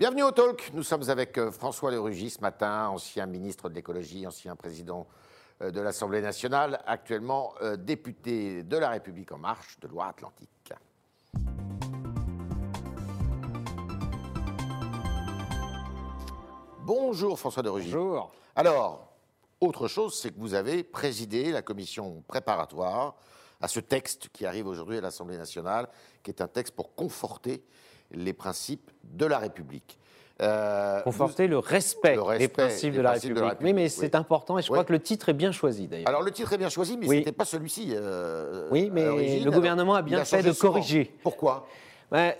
Bienvenue au Talk. Nous sommes avec euh, François de Rugy ce matin, ancien ministre de l'écologie, ancien président euh, de l'Assemblée nationale, actuellement euh, député de La République en marche de Loire-Atlantique. Bonjour François de Rugy. Bonjour. Alors, autre chose, c'est que vous avez présidé la commission préparatoire à ce texte qui arrive aujourd'hui à l'Assemblée nationale, qui est un texte pour conforter les principes de la République. Euh, Conforter le, respect le, respect des principes, de, la République. Oui, mais c'est important et je crois que le titre est bien choisi d'ailleurs. Alors le titre est bien choisi, mais ce n'était pas celui-ci. Euh, oui, mais le gouvernement a bien fait de corriger. Pourquoi?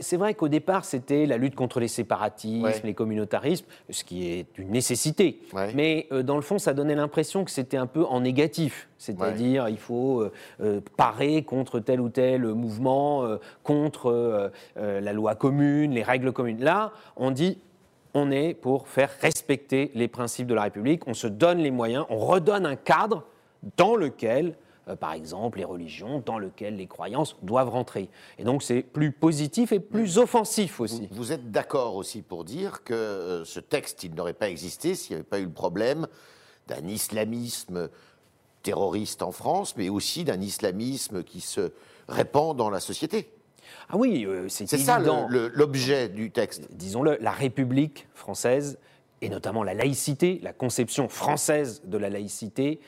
C'est vrai qu'au départ, c'était la lutte contre les séparatismes, les communautarismes, ce qui est une nécessité. Mais euh, dans le fond, ça donnait l'impression que c'était un peu en négatif. C'est-à-dire, il faut euh, euh, parer contre tel ou tel mouvement, contre la loi commune, les règles communes. Là, on dit on est pour faire respecter les principes de la République, on se donne les moyens, on redonne un cadre dans lequel par exemple les religions, dans lesquelles les croyances doivent rentrer. Et donc c'est plus positif et plus offensif aussi. Vous, êtes d'accord aussi pour dire que euh, ce texte, il n'aurait pas existé s'il n'y avait pas eu le problème d'un islamisme terroriste en France, mais aussi d'un islamisme qui se répand dans la société. Ah oui, euh, c'est ça l'objet du texte. Disons-le, la République française et notamment la laïcité, la conception française de la laïcité,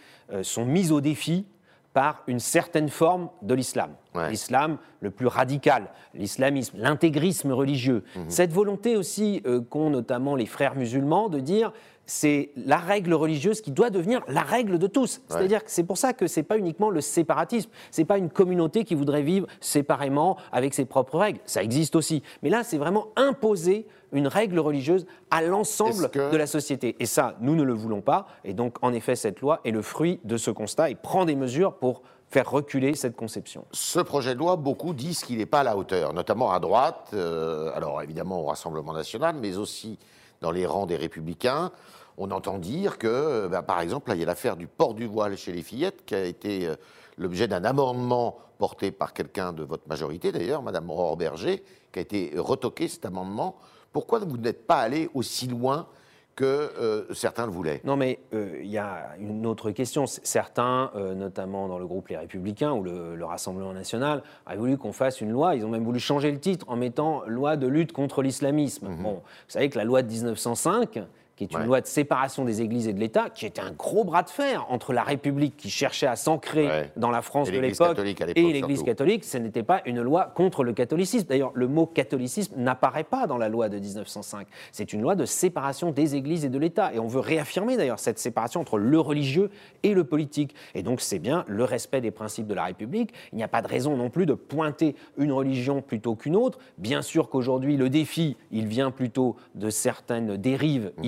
sont mises au défi par une certaine forme de l'islam. L'islam le plus radical, l'islamisme, l'intégrisme religieux. Mhm. Cette volonté aussi euh, qu'ont notamment les frères musulmans de dire c'est la règle religieuse qui doit devenir la règle de tous. C'est-à-dire que c'est pour ça que ce n'est pas uniquement le séparatisme, ce n'est pas une communauté qui voudrait vivre séparément avec ses propres règles. Ça existe aussi. Mais là, c'est vraiment imposer une règle religieuse à l'ensemble de la société. Et ça, nous ne le voulons pas. Et donc, en effet, cette loi est le fruit de ce constat et prend des mesures pour faire reculer cette conception. Ce projet de loi, beaucoup disent qu'il n'est pas à la hauteur, notamment à droite, euh, alors évidemment au Rassemblement national, mais aussi dans les rangs des républicains. On entend dire que, ben, par exemple, là, il y a l'affaire du port du voile chez les fillettes qui a été euh, l'objet d'un amendement porté par quelqu'un de votre majorité, d'ailleurs, Madame Aurore Berger, qui a été retoqué cet amendement pourquoi vous n'êtes pas allé aussi loin que euh, certains le voulaient? Non, mais euh, il y a une autre question. Certains, euh, notamment dans le groupe Les Républicains ou le, Rassemblement national, avaient voulu qu'on fasse une loi. Ils ont même voulu changer le titre en mettant loi de lutte contre l'islamisme. Mhm. Bon, vous savez que la loi de 1905 qui est une loi de séparation des églises et de l'État, qui était un gros bras de fer entre la République qui cherchait à s'ancrer dans la France de l'époque et l'Église catholique. Ce n'était pas une loi contre le catholicisme. D'ailleurs, le mot catholicisme n'apparaît pas dans la loi de 1905. C'est une loi de séparation des églises et de l'État. Et on veut réaffirmer d'ailleurs cette séparation entre le religieux et le politique. Et donc c'est bien le respect des principes de la République. Il n'y a pas de raison non plus de pointer une religion plutôt qu'une autre. Bien sûr qu'aujourd'hui, le défi, il vient plutôt de certaines dérives mhm.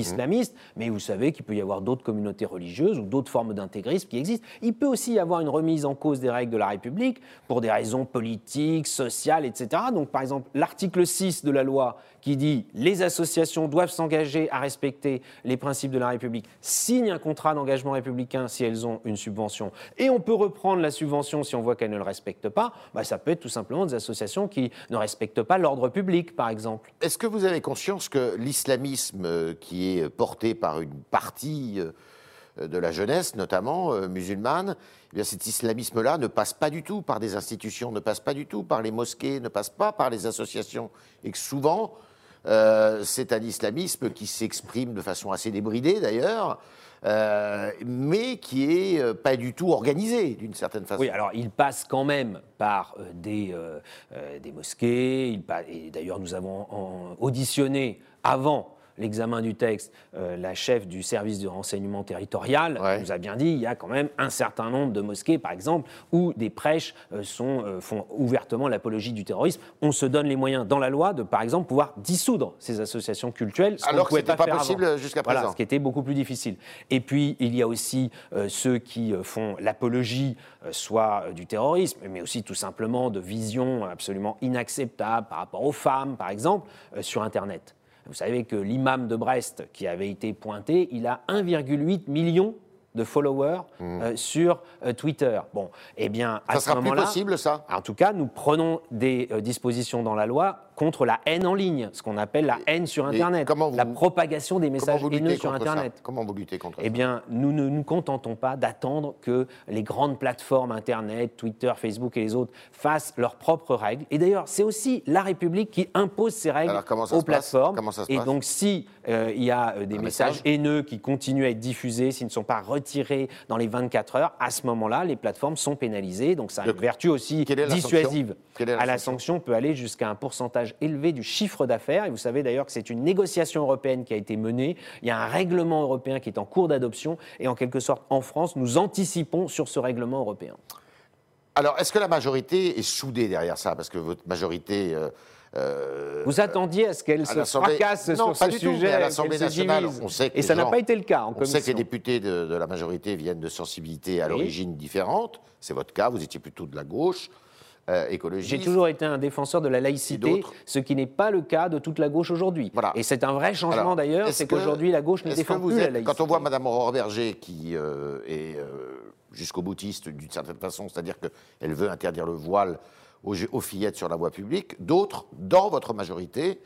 Mais vous savez qu'il peut y avoir d'autres communautés religieuses ou d'autres formes d'intégrisme qui existent. Il peut aussi y avoir une remise en cause des règles de la République pour des raisons politiques, sociales, etc. Donc par exemple, l'article 6 de la loi qui dit les associations doivent s'engager à respecter les principes de la République, signent un contrat d'engagement républicain si elles ont une subvention, et on peut reprendre la subvention si on voit qu'elles ne le respectent pas, bah, ça peut être tout simplement des associations qui ne respectent pas l'ordre public, par exemple. Est-ce que vous avez conscience que l'islamisme euh, qui est porté par une partie euh, de la jeunesse, notamment euh, musulmane, eh bien cet islamisme-là ne passe pas du tout par des institutions, ne passe pas du tout par les mosquées, ne passe pas par les associations, et que souvent, euh, c'est un islamisme qui s'exprime de façon assez débridée d'ailleurs, euh, mais qui est euh, pas du tout organisé d'une certaine façon. Oui, alors il passe quand même par des, des mosquées, et d'ailleurs nous avons auditionné avant l'examen du texte, euh, la chef du service de renseignement territorial nous a bien dit il y a quand même un certain nombre de mosquées, par exemple, où des prêches euh, sont, euh, font ouvertement l'apologie du terrorisme. On se donne les moyens dans la loi de, par exemple, pouvoir dissoudre ces associations culturelles. Ce Alors que ce n'était pas, possible jusqu'à présent. Voilà, ce qui était beaucoup plus difficile. Et puis, il y a aussi ceux qui font l'apologie, soit du terrorisme, mais aussi tout simplement de visions absolument inacceptables par rapport aux femmes, par exemple, sur Internet. Vous savez que l'imam de Brest, qui avait été pointé, il a 1,8 million de followers hmm. euh, sur euh, Twitter. Bon, eh bien, à ça ce moment-là, possible, ça? En tout cas, nous prenons des euh, dispositions dans la loi contre la haine en ligne, ce qu'on appelle la haine sur Et Internet, vous- la propagation des messages haineux sur ça Internet. Comment vous luttez contre Eh ça bien, nous ne nous contentons pas d'attendre que les grandes plateformes Internet, Twitter, Facebook et les autres fassent leurs propres règles. Et d'ailleurs, c'est aussi la République qui impose ces règles aux plateformes. Comment ça se et donc, si euh, il y a euh, des Un messages message haineux qui continuent à être diffusés, s'ils ne sont pas retirés dans les 24 heures, à ce moment-là, les plateformes sont pénalisées. Donc, ça a une vertu aussi dissuasive. la à la sanction peut aller jusqu'à un pourcentage élevé du chiffre d'affaires. Et vous savez d'ailleurs que c'est une négociation européenne qui a été menée. Il y a un règlement européen qui est en cours d'adoption. Et en quelque sorte, en France, nous anticipons sur ce règlement européen. Alors, est-ce que la majorité est soudée derrière ça? Parce que votre majorité. euh, euh, Vous attendiez à ce qu'elle se fracasse Non, sur pas ce du tout, mais sujet, à l'Assemblée nationale, on sait que Et ça n'a pas été le cas en On commission. sait que les députés de, de la majorité viennent de sensibilités à Oui. l'origine différentes. C'est votre cas, vous étiez plutôt de la gauche, euh, écologiste. J'ai toujours été un défenseur de la laïcité, ce qui n'est pas le cas de toute la gauche aujourd'hui. Voilà. Et c'est un vrai changement d'ailleurs, c'est qu'aujourd'hui la gauche ne défend plus la êtes- laïcité. Quand on voit Mme Aurore Berger qui euh, est euh, jusqu'au boutiste d'une certaine façon, c'est-à-dire qu'elle veut interdire le voile aux, aux fillettes sur la voie publique, d'autres, dans votre majorité,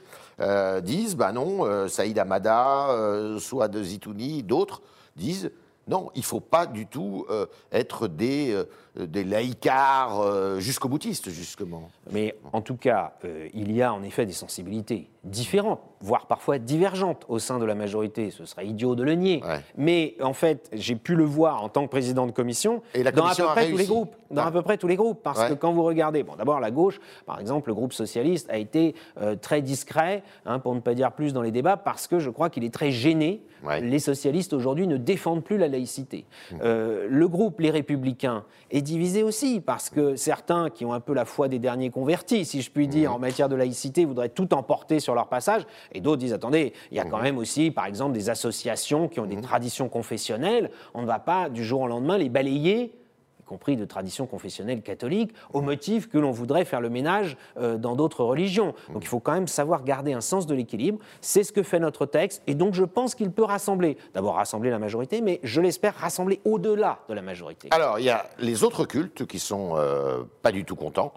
disent, ben non, Saïd Amada, Souad Zitouni, d'autres disent, non, il ne faut pas du tout euh, être des, euh, des laïcards euh, jusqu'au boutiste, justement. Mais en tout cas, euh, il y a en effet des sensibilités différentes, voire parfois divergentes au sein de la majorité. Ce serait idiot de le nier. Ouais. Mais en fait, j'ai pu le voir en tant que président de commission, Et la dans commission à peu près tous les groupes. Dans Ouais. à peu près tous les groupes. Parce Ouais. que quand vous regardez, bon, d'abord la gauche, par exemple, le groupe socialiste a été euh, très discret, hein, pour ne pas dire plus dans les débats, parce que je crois qu'il est très gêné. Les socialistes aujourd'hui ne défendent plus la laïcité. Euh, le groupe Les Républicains est divisé aussi, parce que certains qui ont un peu la foi des derniers convertis, si je puis dire, en matière de laïcité, voudraient tout emporter sur leur passage, et d'autres disent, attendez, il y a quand même aussi, par exemple, des associations qui ont des traditions confessionnelles, on ne va pas du jour au lendemain les balayer y compris de tradition confessionnelle catholique, au motif que l'on voudrait faire le ménage euh, dans d'autres religions. Donc il faut quand même savoir garder un sens de l'équilibre. C'est ce que fait notre texte, et donc je pense qu'il peut rassembler, d'abord rassembler la majorité, mais je l'espère rassembler au-delà de la majorité. Alors, il y a les autres cultes qui sont euh, pas du tout contents.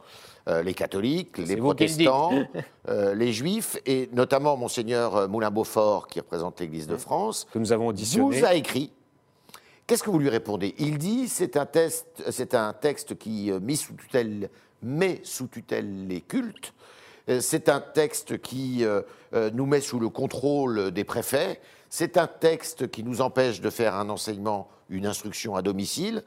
Euh, les catholiques, les protestants, euh, les juifs, et notamment Monseigneur Moulin-Beaufort, qui représente l'Église de France, que nous avons auditionné. vous a écrit. Qu'est-ce que vous lui répondez? Il dit c'est un, test- c'est un texte qui euh, met sous tutelle, met sous tutelle les cultes. Euh, C'est un texte qui euh, euh, nous met sous le contrôle des préfets. C'est un texte qui nous empêche de faire un enseignement, une instruction à domicile.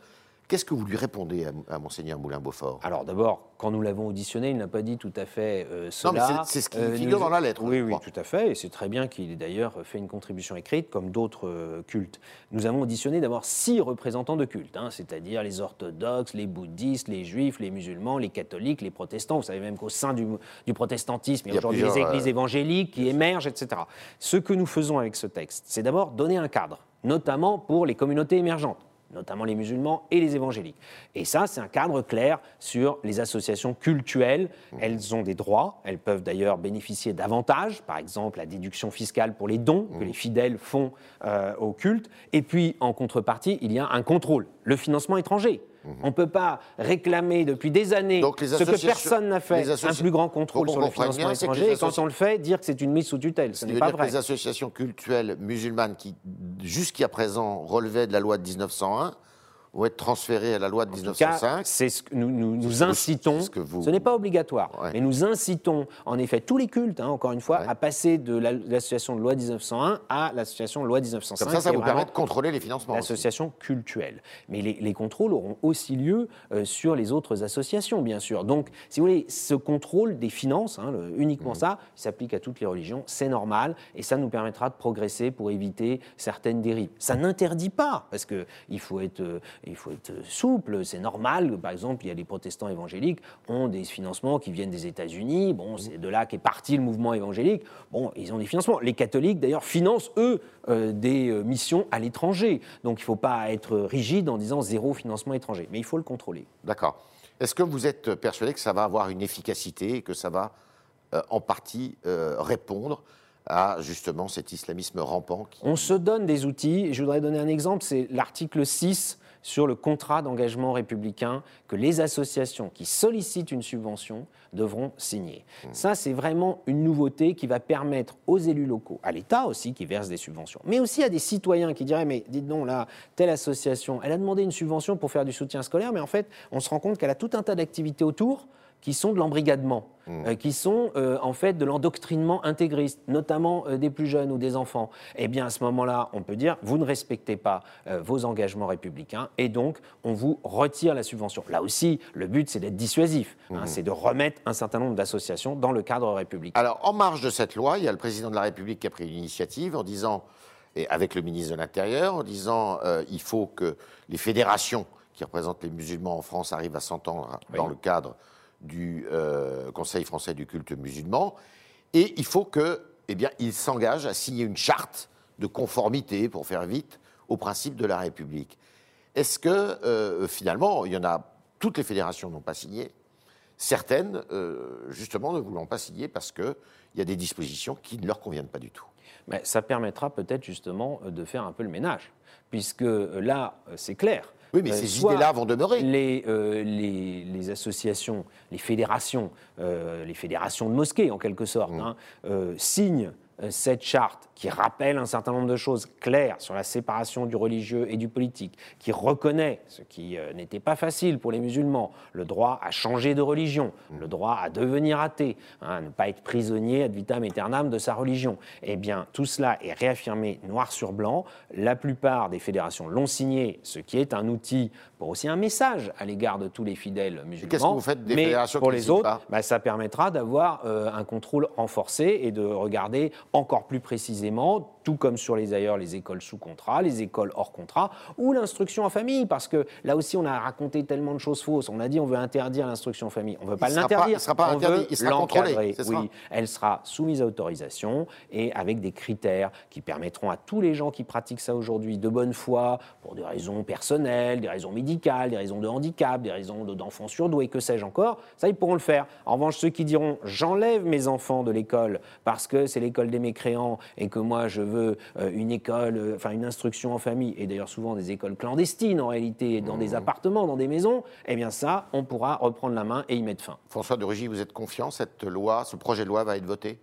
Qu'est-ce que vous lui répondez à, Monseigneur Moulin-Beaufort? Alors d'abord, quand nous l'avons auditionné, il n'a pas dit tout à fait euh, Non, mais cela. c'est- ce qui Euh, figure nous- dans la lettre, Oui, oui, tout à fait. Et c'est très bien qu'il ait d'ailleurs fait une contribution écrite, comme d'autres euh, cultes. Nous avons auditionné d'abord six représentants de cultes, hein, c'est-à-dire les orthodoxes, les bouddhistes, les juifs, les musulmans, les catholiques, les protestants. Vous savez même qu'au sein du, du protestantisme, il y a aujourd'hui les églises euh, évangéliques qui émergent, etc. Ce que nous faisons avec ce texte, c'est d'abord donner un cadre, notamment pour les communautés émergentes notamment les musulmans et les évangéliques. Et ça, c'est un cadre clair sur les associations cultuelles. Elles ont des droits, elles peuvent d'ailleurs bénéficier d'avantages, par exemple la déduction fiscale pour les dons que les fidèles font euh, au culte. Et puis, en contrepartie, il y a un contrôle, le financement étranger. On ne peut pas réclamer depuis des années Donc, ce que personne n'a fait, un plus grand contrôle sur le financement étranger, et quand on le fait, dire que c'est une mise sous tutelle. Ce n'est pas vrai. les associations cultuelles musulmanes qui, jusqu'à présent, relevaient de la loi de 1901, vont être transférées à la loi de En tout cas, 1905. c'est ce que nous, nous, incitons. ce que vous- Ce n'est pas obligatoire, Ouais. mais nous incitons en effet tous les cultes, hein, encore une fois, Ouais. à passer de la- l'association de loi 1901 à l'association loi 1905. Comme ça, ça vous permet de contrôler les financements. L'association cultuelle. Mais les, les contrôles auront aussi lieu euh, sur les autres associations, bien sûr. Donc, si vous voulez, ce contrôle des finances, hein, le- uniquement Mmh. ça, s'applique à toutes les religions, c'est normal, et ça nous permettra de progresser pour éviter certaines dérives. Ça n'interdit pas, parce qu'il faut être, euh, il faut être souple, c'est normal. Par exemple, il y a les protestants évangéliques ont des financements qui viennent des États-Unis. Bon, c'est de là qu'est parti le mouvement évangélique. Bon, ils ont des financements. Les catholiques, d'ailleurs, financent, eux, euh, des euh, missions à l'étranger. Donc, il ne faut pas être rigide en disant zéro financement étranger. Mais il faut le contrôler. D'accord. Est-ce que vous êtes persuadé que ça va avoir une efficacité et que ça va euh, en partie euh, répondre à justement cet islamisme rampant qui... On se donne des outils. Je voudrais donner un exemple, c'est l'article 6 sur le contrat d'engagement républicain que les associations qui sollicitent une subvention devront signer. Mmh. Ça, c'est vraiment une nouveauté qui va permettre aux élus locaux, à l'État aussi qui verse des subventions, mais aussi à des citoyens qui diraient mais dites donc là, telle association, elle a demandé une subvention pour faire du soutien scolaire, mais en fait, on se rend compte qu'elle a tout un tas d'activités autour qui sont de l'embrigadement, mmh. euh, qui sont euh, en fait de l'endoctrinement intégriste, notamment euh, des plus jeunes ou des enfants. Eh bien, à ce moment-là, on peut dire, vous ne respectez pas vos engagements républicains et donc on vous retire la subvention. Là aussi, le but, c'est d'être dissuasif, hein, mmh. c'est de remettre un certain nombre d'associations dans le cadre républicain. Alors, en marge de cette loi, il y a le président de la République qui a pris une initiative en disant, et avec le ministre de l'Intérieur, en disant, il faut que les fédérations qui représentent les musulmans en France arrivent à s'entendre dans le cadre du euh, Conseil français du culte musulman, et il faut que, eh s'engage à signer une charte de conformité, pour faire vite, aux principes de la République. Est-ce que, euh, finalement, il y en a, toutes les fédérations n'ont pas signé, certaines, euh, justement, ne voulant pas signer parce qu'il y a des dispositions qui ne leur conviennent pas du tout. Mais Ça permettra peut-être, justement, de faire un peu le ménage, puisque là, c'est clair, oui, mais euh, ces idées-là vont demeurer. Euh, les, les, associations, les fédérations, euh, les fédérations de mosquées en quelque sorte, mmh. hein, signent cette charte qui rappelle un certain nombre de choses claires sur la séparation du religieux et du politique, qui reconnaît, ce qui euh, n'était pas facile pour les musulmans, le droit à changer de religion, le droit à devenir athée, hein, à ne pas être prisonnier ad vitam aeternam de sa religion. Eh bien, tout cela est réaffirmé noir sur blanc. La plupart des fédérations l'ont signé, ce qui est un outil pour aussi un message à l'égard de tous les fidèles musulmans. Qu'est-ce que vous faites des Mais fédérations pour les autres, bah, ça permettra d'avoir euh, un contrôle renforcé et de regarder encore plus précisément tout comme sur les ailleurs, les écoles sous contrat, les écoles hors contrat, ou l'instruction en famille, parce que là aussi on a raconté tellement de choses fausses. On a dit on veut interdire l'instruction en famille. On ne veut pas l'interdire. sera pas interdit, il sera contrôlé. Oui, elle sera soumise à autorisation et avec des critères qui permettront à tous les gens qui pratiquent ça aujourd'hui de bonne foi, pour des raisons personnelles, des raisons médicales, des raisons de handicap, des raisons d'enfants surdoués, que sais-je encore, ça ils pourront le faire. En revanche, ceux qui diront j'enlève mes enfants de l'école parce que c'est l'école des mécréants et que moi je veux euh, une école, euh, enfin une instruction en famille, et d'ailleurs souvent des écoles clandestines en réalité, dans des mmh. appartements, dans des maisons, eh bien ça, on pourra reprendre la main et y mettre fin. François de Rugy, vous êtes confiant, cette loi, ce projet de loi va être voté?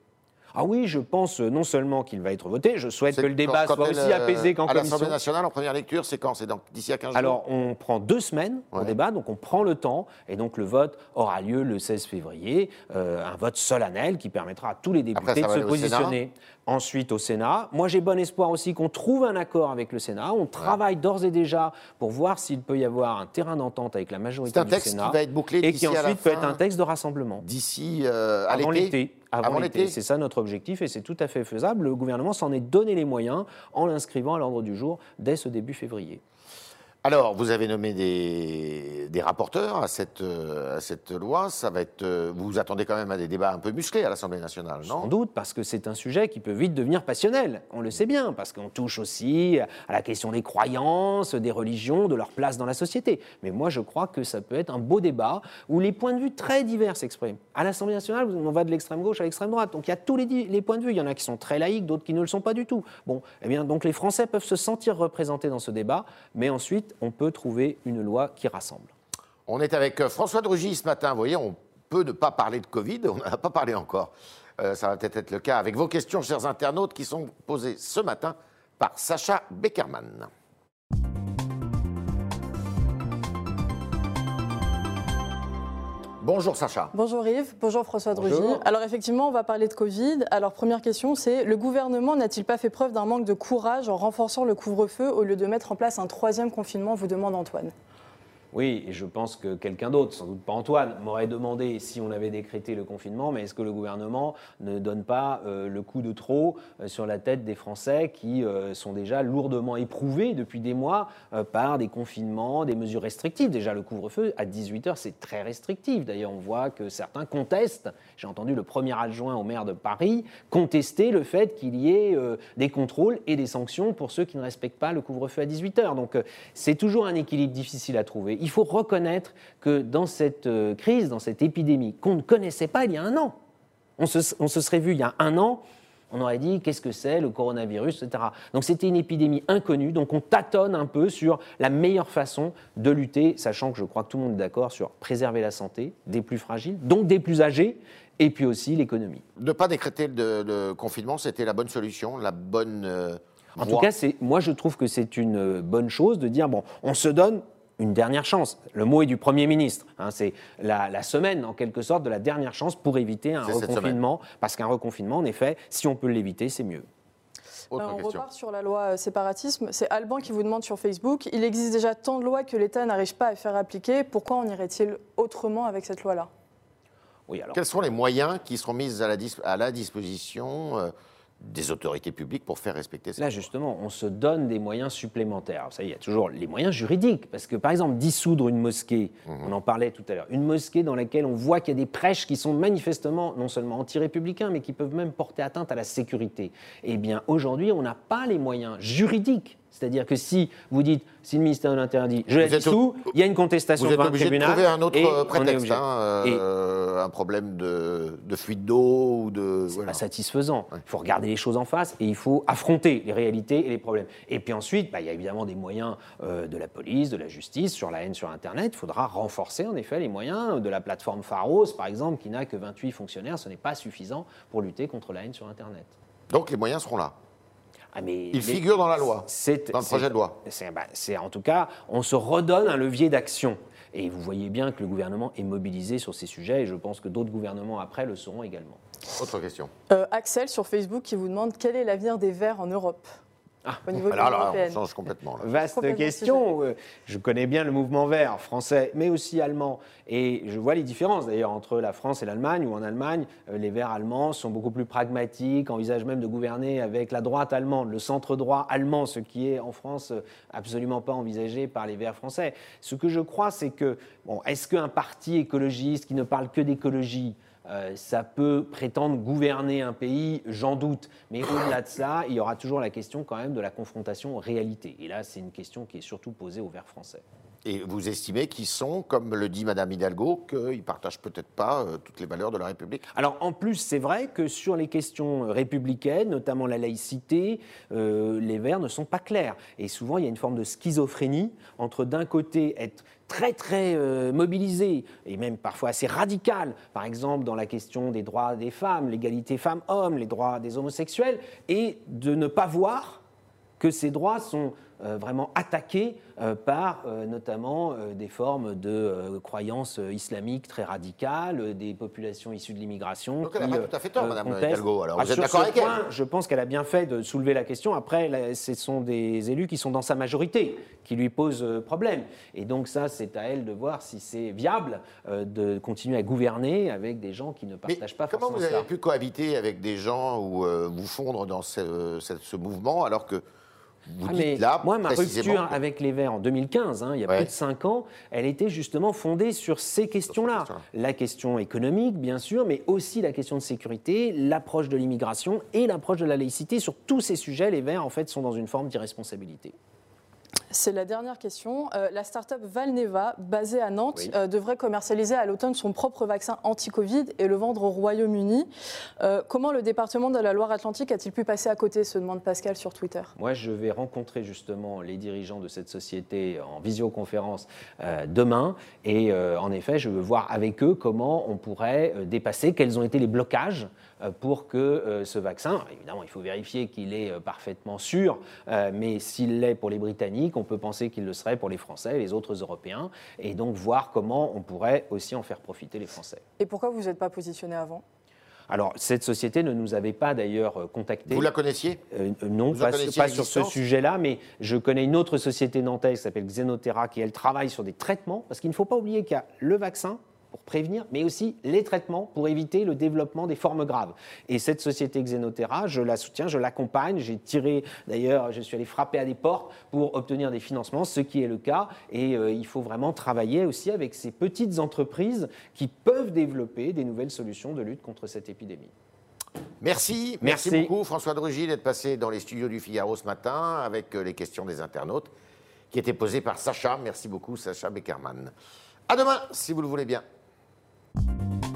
Ah oui, je pense non seulement qu'il va être voté, je souhaite que le débat soit aussi apaisé qu'en commission. À l'Assemblée nationale, en première lecture, c'est quand? C'est d'ici à 15 jours? Alors, on prend deux semaines au débat, donc on prend le temps, et donc le vote aura lieu le 16 février, euh, un vote solennel qui permettra à tous les députés de se positionner. Ensuite, au Sénat. Moi, j'ai bon espoir aussi qu'on trouve un accord avec le Sénat. On travaille d'ores et déjà pour voir s'il peut y avoir un terrain d'entente avec la majorité du Sénat. C'est un texte qui va être bouclé Et qui ensuite peut être un texte de rassemblement. D'ici euh, à l'été avant, l'été. C'est ça notre objectif et c'est tout à fait faisable. Le gouvernement s'en est donné les moyens en l'inscrivant à l'ordre du jour dès ce début février. Alors, vous avez nommé des, rapporteurs à cette, euh, à cette, loi. Ça va être, euh, vous vous attendez quand même à des débats un peu musclés à l'Assemblée nationale, non? Sans doute, parce que c'est un sujet qui peut vite devenir passionnel. On le sait bien, parce qu'on touche aussi à la question des croyances, des religions, de leur place dans la société. Mais moi, je crois que ça peut être un beau débat où les points de vue très divers s'expriment. À l'Assemblée nationale, on va de l'extrême gauche à l'extrême droite. Donc il y a tous les, les, points de vue. Il y en a qui sont très laïques, d'autres qui ne le sont pas du tout. Bon, eh bien, donc les Français peuvent se sentir représentés dans ce débat, mais ensuite, on peut trouver une loi qui rassemble. On est avec euh, François Drugy ce matin. Vous voyez, on peut ne pas parler de Covid, on n'en a pas parlé encore. Euh, ça va peut-être être le cas avec vos questions, chers internautes, qui sont posées ce matin par Sacha Beckerman. Bonjour Sacha. Bonjour Yves, bonjour François Drugy. Alors effectivement, on va parler de Covid. Alors première question, c'est le gouvernement n'a-t-il pas fait preuve d'un manque de courage en renforçant le couvre-feu au lieu de mettre en place un troisième confinement, vous demande Antoine oui, et je pense que quelqu'un d'autre, sans doute pas Antoine, m'aurait demandé si on avait décrété le confinement, mais est-ce que le gouvernement ne donne pas euh, le coup de trop euh, sur la tête des Français qui euh, sont déjà lourdement éprouvés depuis des mois par des confinements, des mesures restrictives? Déjà, le couvre-feu à 18h, c'est très restrictif. D'ailleurs, on voit que certains contestent. J'ai entendu le premier adjoint au maire de Paris contester le fait qu'il y ait des contrôles et des sanctions pour ceux qui ne respectent pas le couvre-feu à 18h. Donc, c'est toujours un équilibre difficile à trouver il faut reconnaître que dans cette euh, crise, dans cette épidémie qu'on ne connaissait pas il y a un an, on se, serait vu il y a un an on aurait dit qu'est-ce que c'est le coronavirus, etc. Donc c'était une épidémie inconnue, donc on tâtonne un peu sur la meilleure façon de lutter, sachant que je crois que tout le monde est d'accord sur préserver la santé des plus fragiles, donc des plus âgés, et puis aussi l'économie. Ne pas décréter le, confinement, c'était la bonne solution, la bonne... Euh, en tout cas, moi je trouve que c'est une euh, bonne chose de dire, bon, on se donne une dernière chance. Le mot est du Premier ministre. Hein, c'est la, semaine, en quelque sorte, de la dernière chance pour éviter un reconfinement. Parce qu'un reconfinement, en effet, si on peut l'éviter, c'est mieux. on repart sur la loi euh, séparatisme. C'est Alban qui vous demande sur Facebook il existe déjà tant de lois que l'État n'arrive pas à faire appliquer. Pourquoi en irait-il autrement avec cette loi-là? Oui, alors... Quels sont les moyens qui seront mis à la, à la disposition euh, des autorités publiques pour faire respecter ça. Là, justement, on se donne des moyens supplémentaires. Ça, il y a toujours les moyens juridiques. Parce que, par exemple, dissoudre une mosquée, mhm. on en parlait tout à l'heure, une mosquée dans laquelle on voit qu'il y a des prêches qui sont manifestement non seulement anti-républicains, mais qui peuvent même porter atteinte à la sécurité. Eh bien, aujourd'hui, on n'a pas les moyens juridiques c'est-à-dire que si vous dites, si le ministère de l'Interdit, je la dissous, il y a une contestation vous êtes obligé de trouver un autre prétexte, hein, euh, un problème de, fuite d'eau ou de. C'est pas satisfaisant. Il faut regarder les choses en face et il faut affronter les réalités et les problèmes. Et puis ensuite, bah, il y a évidemment des moyens euh, de la police, de la justice, sur la haine sur Internet. Il faudra renforcer en effet les moyens de la plateforme Pharos, par exemple, qui n'a que 28 fonctionnaires. Ce n'est pas suffisant pour lutter contre la haine sur Internet. Donc les moyens seront là. Ah, mais il figure dans la loi, dans le projet de loi. Bah, c'est en tout cas, on se redonne un levier d'action. Et vous voyez bien que le gouvernement est mobilisé sur ces sujets, et je pense que d'autres gouvernements après le seront également. Autre question. Euh, Axel sur Facebook qui vous demande quel est l'avenir des Verts en Europe? Ah, au niveau alors, on change complètement. Vaste question. Euh, je connais bien le mouvement vert français, mais aussi allemand. Et je vois les différences d'ailleurs entre la France et l'Allemagne, où en Allemagne, euh, les verts allemands sont beaucoup plus pragmatiques, envisagent même de gouverner avec la droite allemande, le centre droit allemand, ce qui est en France euh, absolument pas envisagé par les verts français. Ce que je crois, c'est que, bon, est-ce qu'un parti écologiste qui ne parle que d'écologie, euh, ça peut prétendre gouverner un pays, j'en doute. Mais au-delà de ça, il y aura toujours la question quand même de la confrontation réalité. Et là, c'est une question qui est surtout posée aux Verts français. Et vous estimez qu'ils sont, comme le dit Madame Hidalgo, qu'ils ne partagent peut-être pas euh, toutes les valeurs de la République? Alors en plus, c'est vrai que sur les questions républicaines, notamment la laïcité, euh, les Verts ne sont pas clairs. Et souvent, il y a une forme de schizophrénie entre d'un côté être très très euh, mobilisé et même parfois assez radical, par exemple dans la question des droits des femmes, l'égalité femmes-hommes, les droits des homosexuels, et de ne pas voir que ces droits sont vraiment attaqués euh, par euh, notamment des formes de croyances islamiques très radicales, des populations issues de l'immigration. Donc elle n'a pas tout à fait tort, Madame Hidalgo. Alors vous êtes d'accord avec point, Je pense qu'elle a bien fait de soulever la question. Après, ce sont des élus qui sont dans sa majorité qui lui posent problème. Et donc ça, c'est à elle de voir si c'est viable de continuer à gouverner avec des gens qui ne partagent pas comment forcément Comment vous avez pu cohabiter avec des gens ou vous fondre dans ce, ce mouvement alors que ah, moi, ma rupture avec les Verts en 2015, hein, il y a plus de 5 ans, elle était justement fondée sur ces questions-là. La question économique, bien sûr, mais aussi la question de sécurité, l'approche de l'immigration et l'approche de la laïcité. Sur tous ces sujets, les Verts, en fait, sont dans une forme d'irresponsabilité. C'est la dernière question. Euh, la start-up Valneva, basée à Nantes, euh, devrait commercialiser à l'automne son propre vaccin anti-Covid et le vendre au Royaume-Uni. Euh, comment le département de la Loire-Atlantique a-t-il pu passer à côté se demande Pascal sur Twitter. Moi, je vais rencontrer justement les dirigeants de cette société en visioconférence demain. Et en effet, je veux voir avec eux comment on pourrait dépasser, quels ont été les blocages pour que ce vaccin, évidemment, il faut vérifier qu'il est parfaitement sûr, mais s'il l'est pour les Britanniques, on peut penser qu'il le serait pour les Français et les autres Européens, et donc voir comment on pourrait aussi en faire profiter les Français. Et pourquoi vous n'êtes pas positionné avant? Alors, cette société ne nous avait pas d'ailleurs euh, contacté. Vous la connaissiez? Euh, Non, pas, pas sur ce sujet-là, mais je connais une autre société nantaise qui s'appelle Xenoterra, qui, elle, travaille sur des traitements, parce qu'il ne faut pas oublier qu'il y a le vaccin, pour prévenir, mais aussi les traitements pour éviter le développement des formes graves. Et cette société Xenoterra, je la soutiens, je l'accompagne. J'ai tiré, d'ailleurs, je suis allé frapper à des portes pour obtenir des financements, ce qui est le cas. Et euh, il faut vraiment travailler aussi avec ces petites entreprises qui peuvent développer des nouvelles solutions de lutte contre cette épidémie. Merci, merci, merci beaucoup François Drugy d'être passé dans les studios du Figaro ce matin avec euh, les questions des internautes qui étaient posées par Sacha. Merci beaucoup Sacha Beckerman. À demain, si vous le voulez bien. you